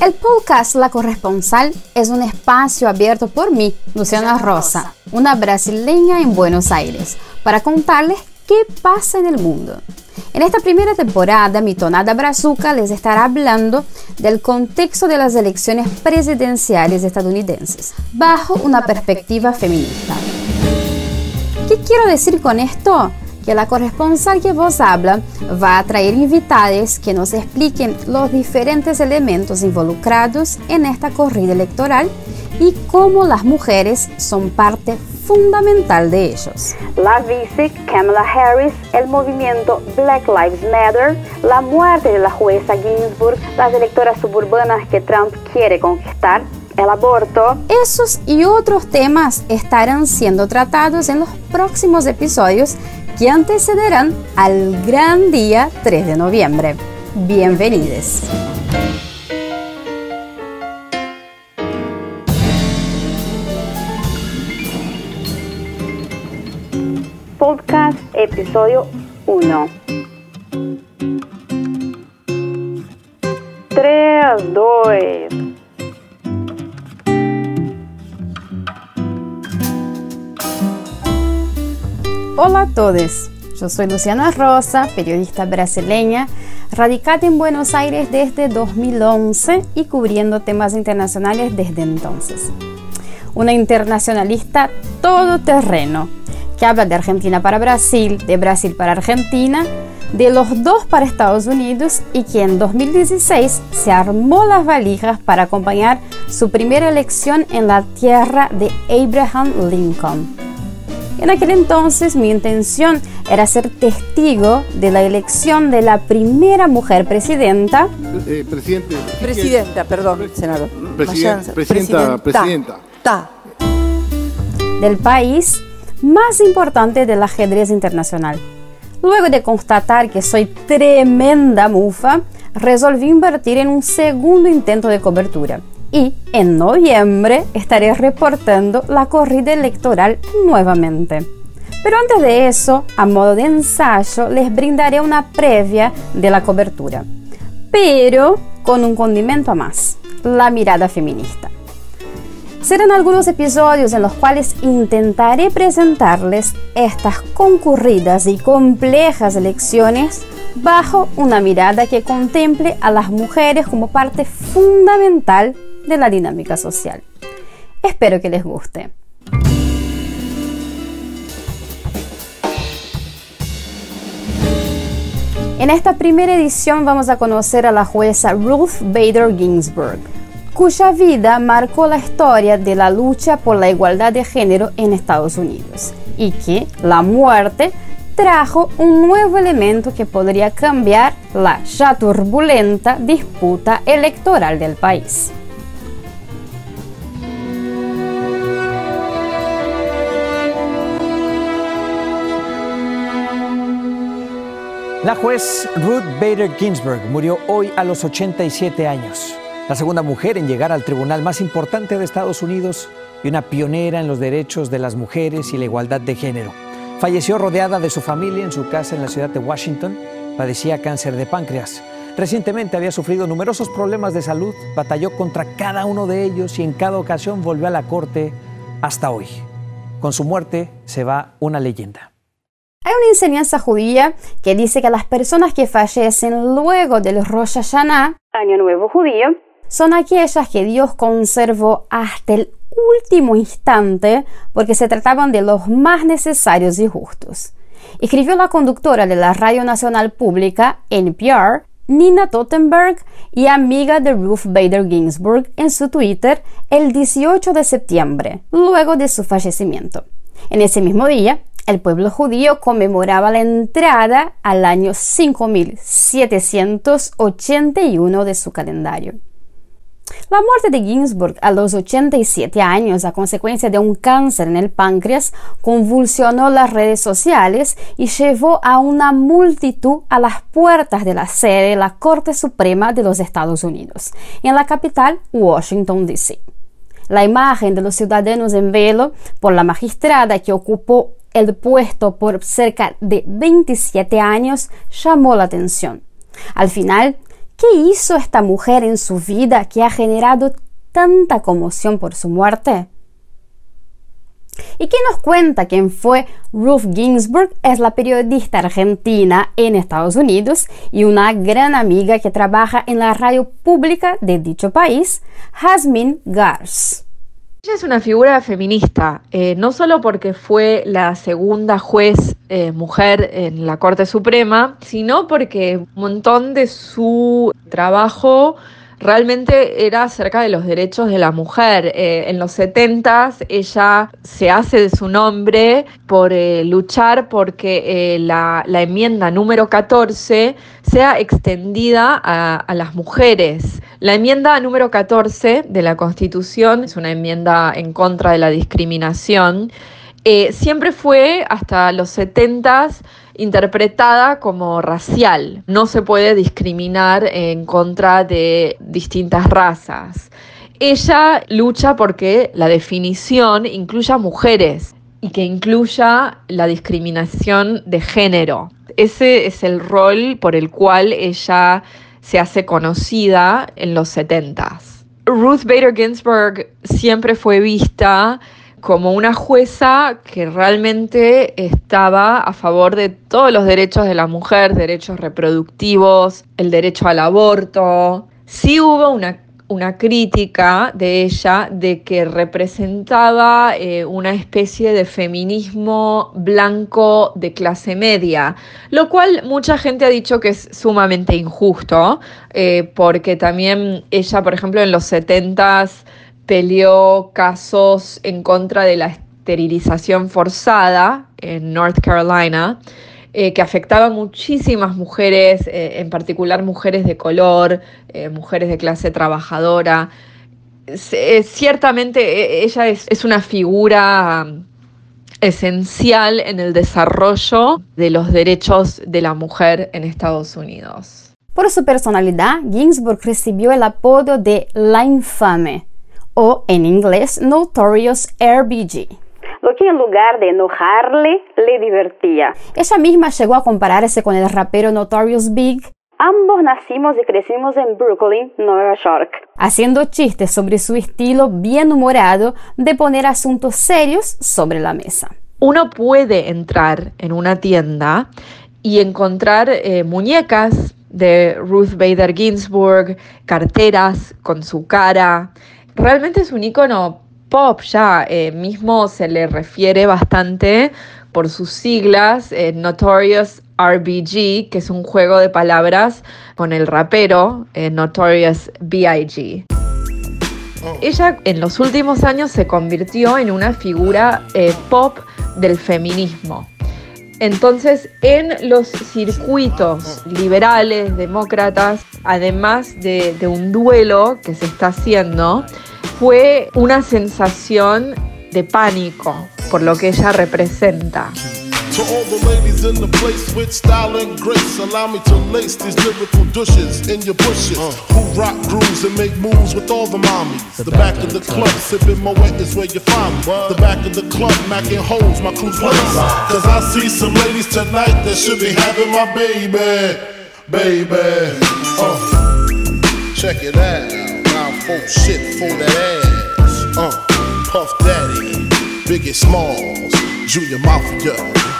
El podcast La Corresponsal es un espacio abierto por mí, Luciana Rosa, una brasileña en Buenos Aires, para contarles qué pasa en el mundo. En esta primera temporada, mi tonada brazuca les estará hablando del contexto de las elecciones presidenciales estadounidenses, bajo una perspectiva feminista. ¿Qué quiero decir con esto? Que la corresponsal que vos habla va a traer invitados que nos expliquen los diferentes elementos involucrados en esta corrida electoral y cómo las mujeres son parte fundamental de ellos. La vice Kamala Harris, el movimiento Black Lives Matter, la muerte de la jueza Ginsburg, las electoras suburbanas que Trump quiere conquistar, el aborto. Esos y otros temas estarán siendo tratados en los próximos episodios que antecederán al gran día 3 de noviembre. Bienvenidos. Podcast episodio 1. 3, 2, Hola a todos, yo soy Luciana Rosa, periodista brasileña, radicada en Buenos Aires desde 2011 y cubriendo temas internacionales desde entonces. Una internacionalista todoterreno que habla de Argentina para Brasil, de Brasil para Argentina, de los dos para Estados Unidos y que en 2016 se armó las valijas para acompañar su primera elección en la tierra de Abraham Lincoln. En aquel entonces mi intención era ser testigo de la elección de la primera mujer presidenta. Eh, presidente. Presidenta, perdón, senador. presidenta, presidenta. presidenta. Del país más importante del ajedrez internacional. Luego de constatar que soy tremenda mufa, resolví invertir en un segundo intento de cobertura y en noviembre estaré reportando la corrida electoral nuevamente. Pero antes de eso, a modo de ensayo, les brindaré una previa de la cobertura, pero con un condimento a más, la mirada feminista. Serán algunos episodios en los cuales intentaré presentarles estas concurridas y complejas elecciones bajo una mirada que contemple a las mujeres como parte fundamental de la dinámica social. Espero que les guste. En esta primera edición vamos a conocer a la jueza Ruth Bader Ginsburg, cuya vida marcó la historia de la lucha por la igualdad de género en Estados Unidos y que la muerte trajo un nuevo elemento que podría cambiar la ya turbulenta disputa electoral del país. La juez Ruth Bader Ginsburg murió hoy a los 87 años, la segunda mujer en llegar al tribunal más importante de Estados Unidos y una pionera en los derechos de las mujeres y la igualdad de género. Falleció rodeada de su familia en su casa en la ciudad de Washington. Padecía cáncer de páncreas. Recientemente había sufrido numerosos problemas de salud, batalló contra cada uno de ellos y en cada ocasión volvió a la corte hasta hoy. Con su muerte se va una leyenda. Hay una enseñanza judía que dice que las personas que fallecen luego del Rosh Hashanah, Año Nuevo Judío, son aquellas que Dios conservó hasta el último instante porque se trataban de los más necesarios y justos. Escribió la conductora de la Radio Nacional Pública, NPR, Nina Tottenberg y amiga de Ruth Bader Ginsburg en su Twitter el 18 de septiembre, luego de su fallecimiento. En ese mismo día, el pueblo judío conmemoraba la entrada al año 5781 de su calendario. La muerte de Ginsburg a los 87 años a consecuencia de un cáncer en el páncreas convulsionó las redes sociales y llevó a una multitud a las puertas de la sede de la Corte Suprema de los Estados Unidos, en la capital Washington, D.C. La imagen de los ciudadanos en velo por la magistrada que ocupó el puesto por cerca de 27 años llamó la atención. Al final, ¿Qué hizo esta mujer en su vida que ha generado tanta conmoción por su muerte? ¿Y qué nos cuenta quién fue Ruth Ginsburg? Es la periodista argentina en Estados Unidos y una gran amiga que trabaja en la radio pública de dicho país, Jasmine Gars. Ella es una figura feminista, eh, no solo porque fue la segunda juez eh, mujer en la Corte Suprema, sino porque un montón de su trabajo realmente era acerca de los derechos de la mujer. Eh, en los 70 ella se hace de su nombre por eh, luchar porque eh, la, enmienda número 14 sea extendida a, a, las mujeres. La enmienda número 14 de la Constitución es una enmienda en contra de la discriminación. siempre fue hasta los 70 interpretada como racial. No se puede discriminar en contra de distintas razas. Ella lucha porque la definición incluya mujeres y que incluya la discriminación de género. Ese es el rol por el cual ella se hace conocida en los 70 Ruth Bader Ginsburg siempre fue vista como una jueza que realmente estaba a favor de todos los derechos de la mujer, derechos reproductivos, el derecho al aborto. Sí hubo una, una crítica de ella de que representaba eh, una especie de feminismo blanco de clase media, lo cual mucha gente ha dicho que es sumamente injusto, eh, porque también ella, por ejemplo, en los 70s, peleó casos en contra de la esterilización forzada en North Carolina, eh, que afectaba a muchísimas mujeres, eh, en particular mujeres de color, eh, mujeres de clase trabajadora. ciertamente e, ella es, es una figura um, esencial en el desarrollo de los derechos de la mujer en Estados Unidos. Por su personalidad, Ginsburg recibió el apodo de la infame o en inglés Notorious RBG lo que en lugar de enojarle, le divertía. Ella misma llegó a compararse con el rapero Notorious Big. Ambos nacimos y crecimos en Brooklyn, Nueva York, haciendo chistes sobre su estilo bien humorado de poner asuntos serios sobre la mesa. Uno puede entrar en una tienda y encontrar eh, muñecas de Ruth Bader Ginsburg, carteras con su cara, realmente es un icono pop ya, eh, mismo se le refiere bastante por sus siglas, eh, Notorious RBG, que es un juego de palabras con el rapero eh, Notorious B.I.G. Oh. Ella en los últimos años se convirtió en una figura pop del feminismo. Entonces, en los circuitos liberales, demócratas, además de, un duelo que se está haciendo, fue una sensación de pánico por lo que ella representa. To all the ladies in the place with style and grace, allow me to lace these lyrical douches in your bushes. Uh. Who rock grooves and make moves with all the mommies. The, the back, back of the club, sipping Moet is where you find me. What? The back of the club, macking holes, my crew's place. Cause I see some ladies tonight that should be having my baby, baby. Uh. Check it out, now folk shit for that ass. Uh. Puff Daddy, Biggie Smalls, Junior Mafia.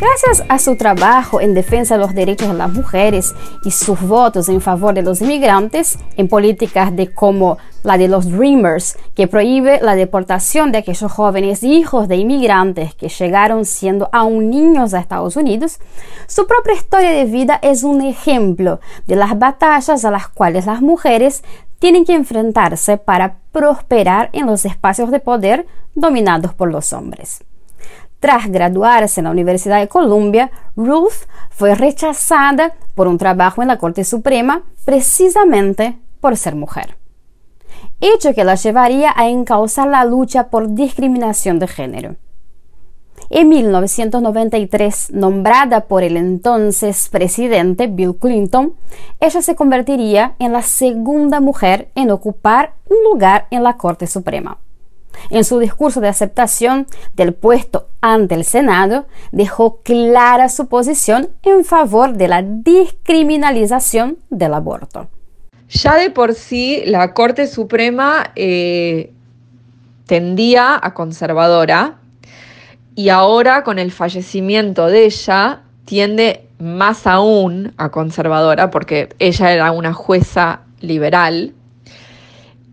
Gracias a su trabajo en defensa de los derechos de las mujeres y sus votos en favor de los inmigrantes en políticas de como la de los Dreamers, que prohíbe la deportación de aquellos jóvenes hijos de inmigrantes que llegaron siendo aún niños a Estados Unidos, su propia historia de vida es un ejemplo de las batallas a las cuales las mujeres tienen que enfrentarse para prosperar en los espacios de poder dominados por los hombres. Tras graduarse en la Universidad de Columbia, Ruth fue rechazada por un trabajo en la Corte Suprema precisamente por ser mujer. Hecho que la llevaría a encauzar la lucha por discriminación de género. En 1993, nombrada por el entonces presidente Bill Clinton, ella se convertiría en la segunda mujer en ocupar un lugar en la Corte Suprema. En su discurso de aceptación del puesto ante el Senado, dejó clara su posición en favor de la descriminalización del aborto. Ya de por sí la Corte Suprema eh, tendía a conservadora y ahora con el fallecimiento de ella tiende más aún a conservadora porque ella era una jueza liberal.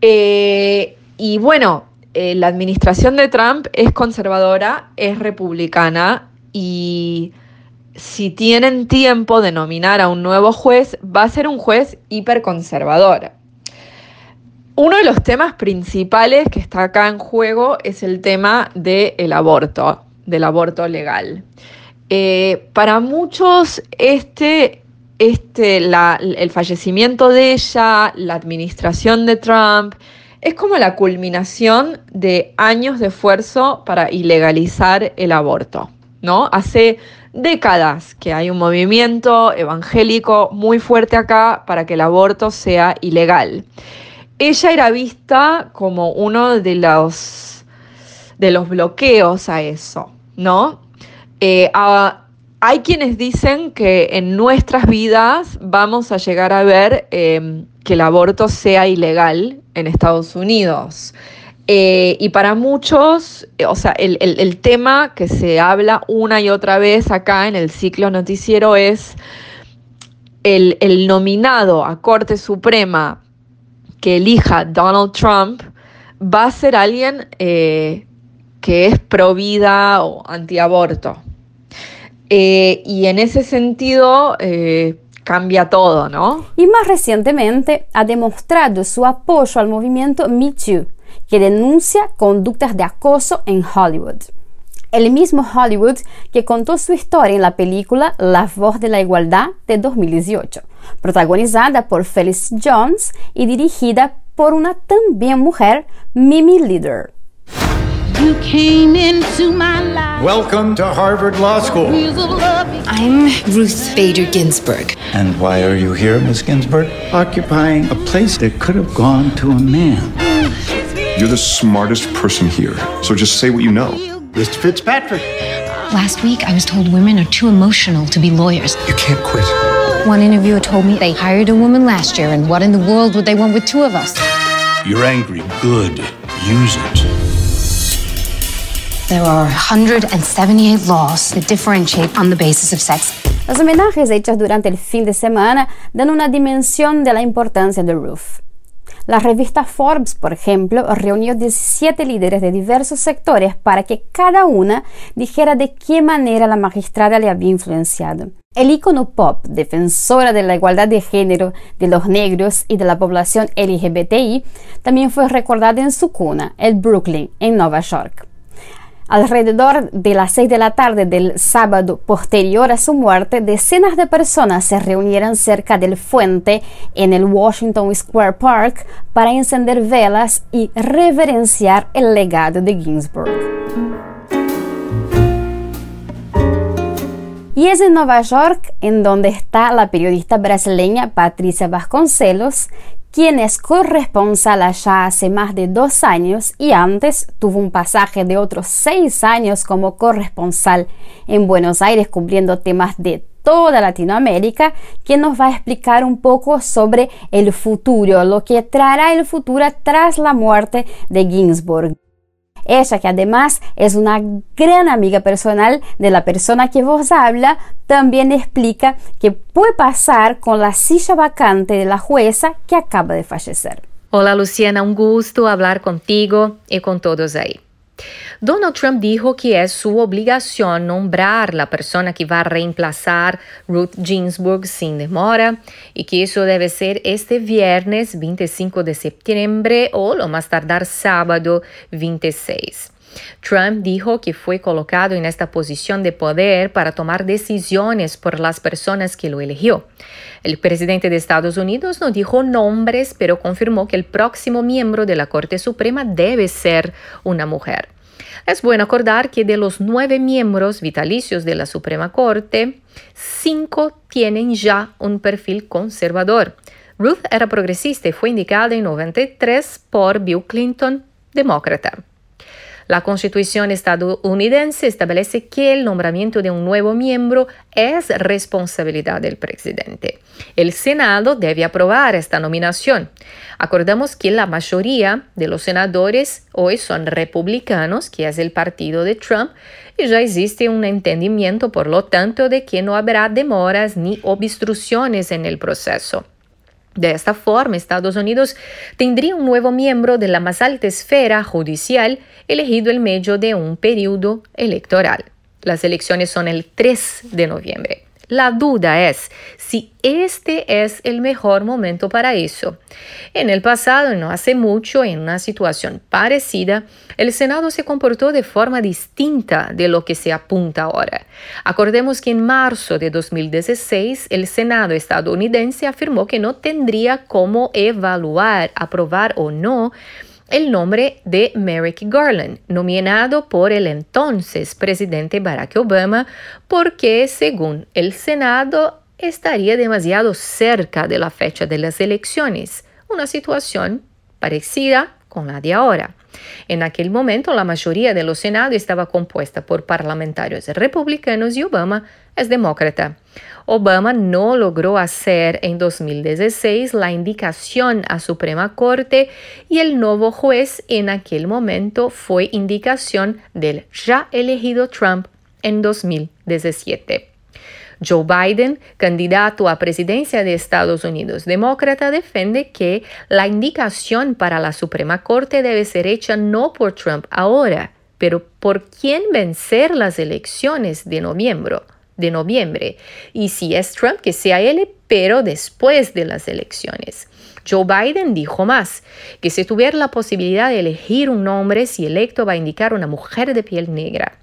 Eh, y bueno, eh, la administración de Trump es conservadora, es republicana y si tienen tiempo de nominar a un nuevo juez, va a ser un juez hiperconservador. Uno de los temas principales que está acá en juego es el tema del aborto, del aborto legal. Eh, para muchos, este, este, el fallecimiento de ella, la administración de Trump, es como la culminación de años de esfuerzo para ilegalizar el aborto, ¿no? Hace décadas que hay un movimiento evangélico muy fuerte acá para que el aborto sea ilegal. Ella era vista como uno de los, de los bloqueos a eso, ¿no? Eh, hay quienes dicen que en nuestras vidas vamos a llegar a ver em, que el aborto sea ilegal en Estados Unidos. Eh, y para muchos, o sea, el, tema que se habla una y otra vez acá en el ciclo noticiero es el, nominado a Corte Suprema que elija Donald Trump va a ser alguien eh, que es pro vida o antiaborto. Eh, y en ese sentido eh, cambia todo, ¿no? Y más recientemente ha demostrado su apoyo al movimiento Me Too, que denuncia conductas de acoso en Hollywood. El mismo Hollywood que contó su historia en la película La voz de la igualdad de 2018, protagonizada por Felix Jones y dirigida por una también mujer, Mimi Leader. You came into my life. Welcome to Harvard Law School. I'm Ruth Bader Ginsburg. And why are you here, Miss Ginsburg? Occupying a place that could have gone to a man. You're the smartest person here, so just say what you know. Mr. Fitzpatrick. Last week, I was told women are too emotional to be lawyers. You can't quit. One interviewer told me they hired a woman last year, and what in the world would they want with two of us? You're angry. Good. Use it. There are 178 laws that differentiate on the basis of sex. Los homenajes hechos durante el fin de semana dan una dimensión de la importancia de Ruth. La revista Forbes, por ejemplo, reunió 17 líderes de diversos sectores para que cada una dijera de qué manera la magistrada le había influenciado. El icono pop, defensora de la igualdad de género de los negros y de la población LGBTI, también fue recordada en su cuna, el Brooklyn, en Nueva York. Alrededor de las 6 de la tarde del sábado posterior a su muerte, decenas de personas se reunieron cerca del fuente en el Washington Square Park para encender velas y reverenciar el legado de Ginsburg. Y es en Nueva York en donde está la periodista brasileña Patricia Vasconcelos, quien es corresponsal allá hace más de dos años y antes tuvo un pasaje de otros seis años como corresponsal en Buenos Aires cubriendo temas de toda Latinoamérica, quien nos va a explicar un poco sobre el futuro, lo que traerá el futuro tras la muerte de Ginsburg. Ella, que además es una gran amiga personal de la persona que vos habla, también explica qué puede pasar con la silla vacante de la jueza que acaba de fallecer. Hola Luciana, un gusto hablar contigo y con todos ahí. Donald Trump dijo que es su obligación nombrar la persona que va a reemplazar Ruth Ginsburg sin demora y que eso debe ser este viernes 25 de septiembre o lo más tardar sábado 26. Trump dijo que fue colocado en esta posición de poder para tomar decisiones por las personas que lo eligió. El presidente de Estados Unidos no dijo nombres, pero confirmó que el próximo miembro de la Corte Suprema debe ser una mujer. Es bueno acordar que de los nueve miembros vitalicios de la Suprema Corte, cinco tienen ya un perfil conservador. Ruth era progresista y fue indicada en 93 por Bill Clinton, demócrata. La Constitución estadounidense establece que el nombramiento de un nuevo miembro es responsabilidad del presidente. El Senado debe aprobar esta nominación. Acordamos que la mayoría de los senadores hoy son republicanos, que es el partido de Trump, y ya existe un entendimiento, por lo tanto, de que no habrá demoras ni obstrucciones en el proceso. De esta forma, Estados Unidos tendría un nuevo miembro de la más alta esfera judicial elegido en medio de un periodo electoral. Las elecciones son el 3 de noviembre. La duda es si este es el mejor momento para eso. En el pasado, no hace mucho, en una situación parecida, el Senado se comportó de forma distinta de lo que se apunta ahora. Acordemos que en marzo de 2016 el Senado estadounidense afirmó que no tendría cómo evaluar, aprobar o no el nombre de Merrick Garland, nominado por el entonces presidente Barack Obama, porque según el Senado estaría demasiado cerca de la fecha de las elecciones, una situación parecida con la de ahora. En aquel momento la mayoría de los Senado estaba compuesta por parlamentarios republicanos y Obama es demócrata. Obama no logró hacer en 2016 la indicación a Suprema Corte y el nuevo juez en aquel momento fue indicación del ya elegido Trump en 2017. Joe Biden, candidato a presidencia de Estados Unidos demócrata, defiende que la indicación para la Suprema Corte debe ser hecha no por Trump ahora, pero por quien vencer las elecciones de noviembre de noviembre. Y si es Trump, que sea él, pero después de las elecciones. Joe Biden dijo más, que si tuviera la posibilidad de elegir un nombre, si electo va a indicar una mujer de piel negra.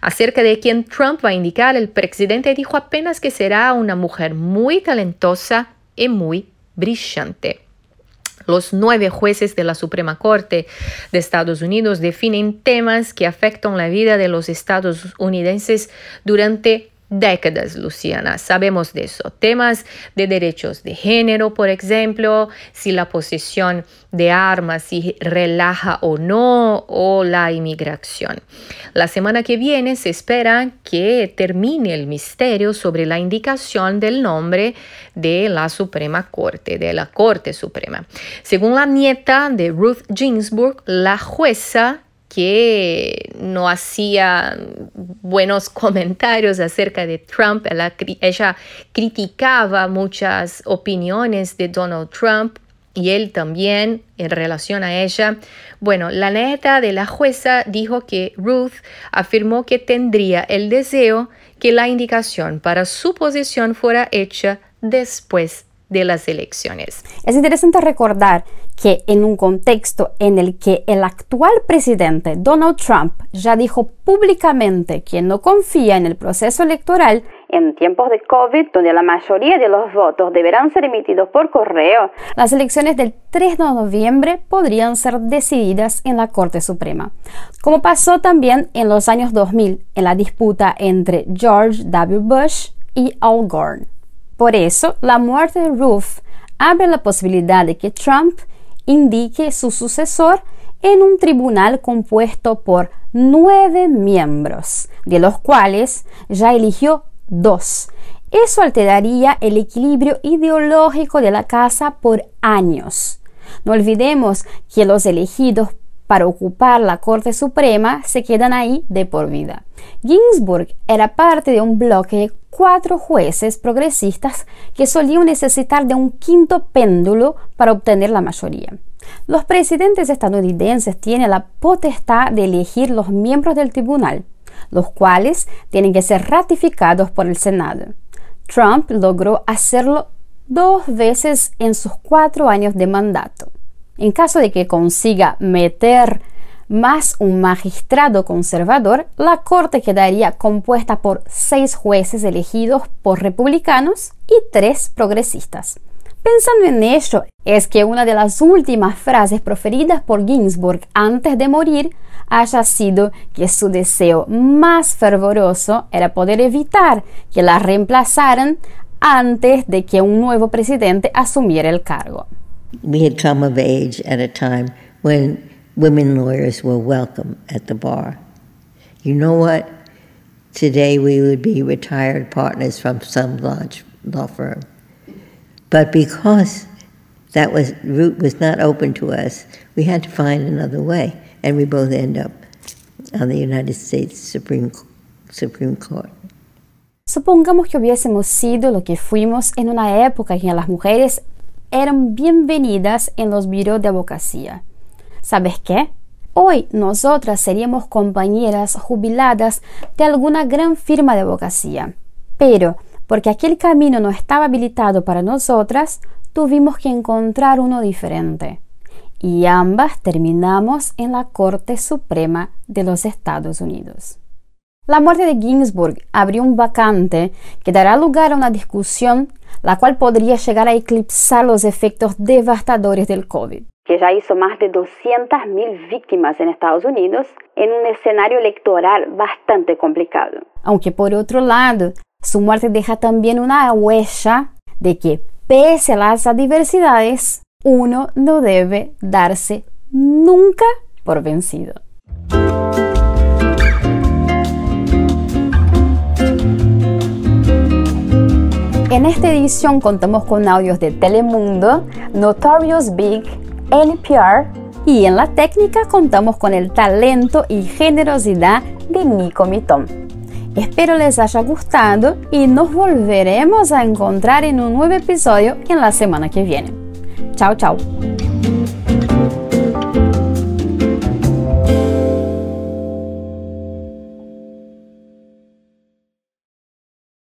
Acerca de quien Trump va a indicar, el presidente dijo apenas que será una mujer muy talentosa y muy brillante. Los nueve jueces de la Suprema Corte de Estados Unidos definen temas que afectan la vida de los estadounidenses durante décadas, Luciana. Sabemos de eso. Temas de derechos de género, por ejemplo, si la posesión de armas si relaja o no, o la inmigración. La semana que viene se espera que termine el misterio sobre la indicación del nombre de la Suprema Corte, de la Corte Suprema. Según la nieta de Ruth Ginsburg, la jueza que no hacía buenos comentarios acerca de Trump. Ella, criticaba muchas opiniones de Donald Trump y él también en relación a ella. Bueno, la neta de la jueza dijo que Ruth afirmó que tendría el deseo que la indicación para su posición fuera hecha después de las elecciones. Es interesante recordar que en un contexto en el que el actual presidente Donald Trump ya dijo públicamente que no confía en el proceso electoral, en tiempos de COVID, donde la mayoría de los votos deberán ser emitidos por correo, las elecciones del 3 de noviembre podrían ser decididas en la Corte Suprema, como pasó también en los años 2000 en la disputa entre George W. Bush y Al Gore. Por eso, la muerte de Ruth abre la posibilidad de que Trump indique su sucesor en un tribunal compuesto por nueve miembros, de los cuales ya eligió dos. Eso alteraría el equilibrio ideológico de la casa por años. No olvidemos que los elegidos para ocupar la Corte Suprema se quedan ahí de por vida. Ginsburg era parte de un bloque cuatro jueces progresistas que solían necesitar de un quinto péndulo para obtener la mayoría. Los presidentes estadounidenses tienen la potestad de elegir los miembros del tribunal, los cuales tienen que ser ratificados por el Senado. Trump logró hacerlo dos veces en sus cuatro años de mandato. En caso de que consiga meter más un magistrado conservador, la Corte quedaría compuesta por seis jueces elegidos por republicanos y tres progresistas. Pensando en ello, es que una de las últimas frases proferidas por Ginsburg antes de morir haya sido que su deseo más fervoroso era poder evitar que la reemplazaran antes de que un nuevo presidente asumiera el cargo. We had come of age at a time when women lawyers were welcome at the bar. You know what? Today we would be retired partners from some large law firm. But because that was route was not open to us, we had to find another way, and we both end up on the United States Supreme Supreme Court. Supongamos que hubiésemos sido lo que fuimos en una época en que las mujeres eran bienvenidas en los bureaux de abogacía. ¿Sabes qué? Hoy nosotras seríamos compañeras jubiladas de alguna gran firma de abogacía. Pero, porque aquel camino no estaba habilitado para nosotras, tuvimos que encontrar uno diferente. Y ambas terminamos en la Corte Suprema de los Estados Unidos. La muerte de Ginsburg abrió un vacante que dará lugar a una discusión la cual podría llegar a eclipsar los efectos devastadores del COVID que ya hizo más de 200.000 víctimas en Estados Unidos en un escenario electoral bastante complicado. Aunque por otro lado, su muerte deja también una huella de que, pese a las adversidades, uno no debe darse nunca por vencido. En esta edición contamos con audios de Telemundo, Notorious Big, NPR y en la técnica contamos con el talento y generosidad de Nico Mitón. Espero les haya gustado y nos volveremos a encontrar en un nuevo episodio en la semana que viene. Chao, chao.